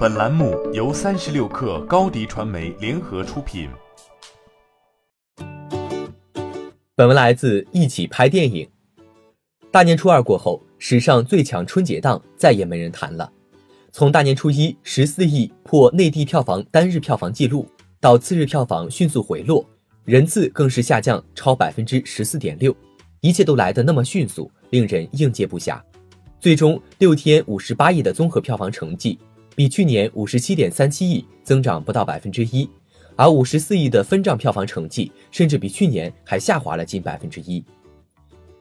本栏目由三十六氪高低传媒联合出品。本文来自一起拍电影。大年初二过后，史上最强春节档再也没人谈了。从大年初一十四亿破内地票房单日票房纪录，到次日票房迅速回落，人次更是下降超百分之十四点六，一切都来得那么迅速，令人应接不暇。最终六天五十八亿的综合票房成绩，比去年五十七点三七亿增长不到百分之一，而五十四亿的分账票房成绩甚至比去年还下滑了近百分之一。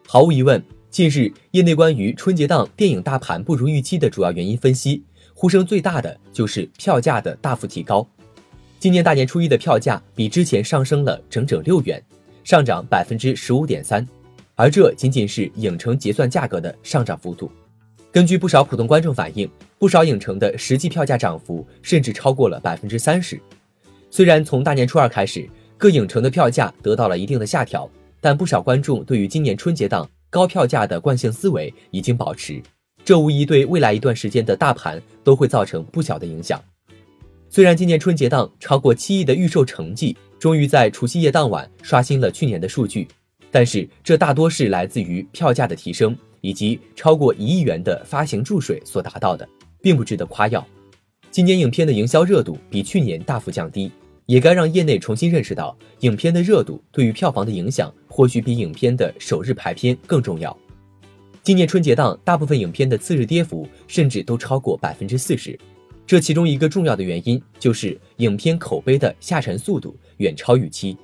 毫无疑问，近日业内关于春节档电影大盘不如预期的主要原因分析，呼声最大的就是票价的大幅提高。今年大年初一的票价比之前上升了整整六元，上涨百分之十五点三，而这仅仅是影城结算价格的上涨幅度。根据不少普通观众反映，不少影城的实际票价涨幅甚至超过了百分之三十。虽然从大年初二开始，各影城的票价得到了一定的下调，但不少观众对于今年春节档高票价的惯性思维已经保持，这无疑对未来一段时间的大盘都会造成不小的影响。虽然今年春节档超过七亿的预售成绩终于在除夕夜当晚刷新了去年的数据，但是这大多是来自于票价的提升。以及超过一亿元的发行注水所达到的，并不值得夸耀。今年影片的营销热度比去年大幅降低，也该让业内重新认识到，影片的热度对于票房的影响或许比影片的首日排片更重要。今年春节档大部分影片的次日跌幅甚至都超过百分之四十，这其中一个重要的原因就是影片口碑的下沉速度远超预期。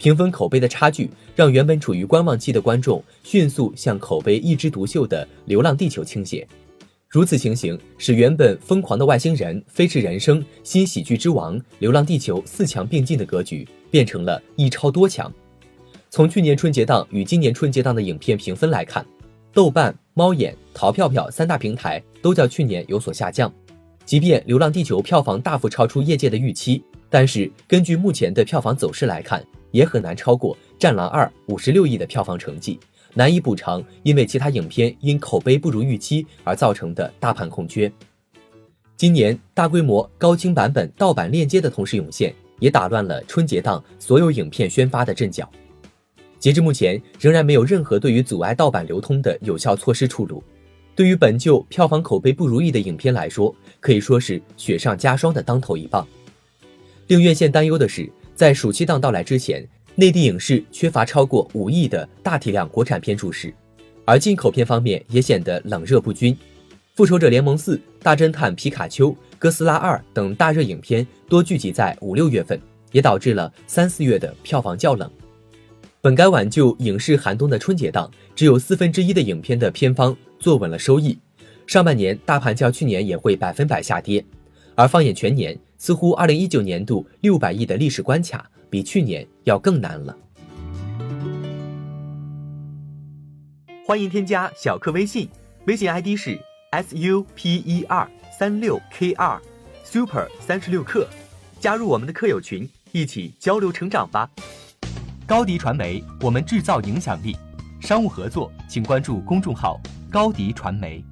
评分口碑的差距，让原本处于观望期的观众迅速向口碑一枝独秀的《流浪地球》倾斜。如此情形，使原本疯狂的外星人、飞驰人生、新喜剧之王、《流浪地球》四强并进的格局，变成了一超多强。从去年春节档与今年春节档的影片评分来看，豆瓣、猫眼、淘票票三大平台都较去年有所下降。即便《流浪地球》票房大幅超出业界的预期，但是根据目前的票房走势来看，也很难超过《战狼二》五十六亿的票房成绩，难以补偿因为其他影片因口碑不如预期而造成的大盘空缺。今年大规模高清版本盗版链接的同时涌现，也打乱了春节档所有影片宣发的阵脚。截至目前，仍然没有任何对于阻碍盗版流通的有效措施出炉。对于本就票房口碑不如意的影片来说，可以说是雪上加霜的当头一棒。令院线担忧的是。在暑期档到来之前，内地影视缺乏超过五亿的大体量国产片注释，而进口片方面也显得冷热不均。《复仇者联盟四》《大侦探皮卡丘》《哥斯拉二》等大热影片多聚集在五六月份，也导致了三四月的票房较冷。本该挽救影视寒冬的春节档，只有四分之一的影片的片方坐稳了收益。上半年大盘较去年也会百分百下跌，而放眼全年。似乎二零一九年度六百亿的历史关卡比去年要更难了。欢迎添加小课微信，微信 ID 是 s u p e r 三六 k 二 super 三十六课，加入我们的课友群，一起交流成长吧。高迪传媒，我们制造影响力。商务合作，请关注公众号高迪传媒。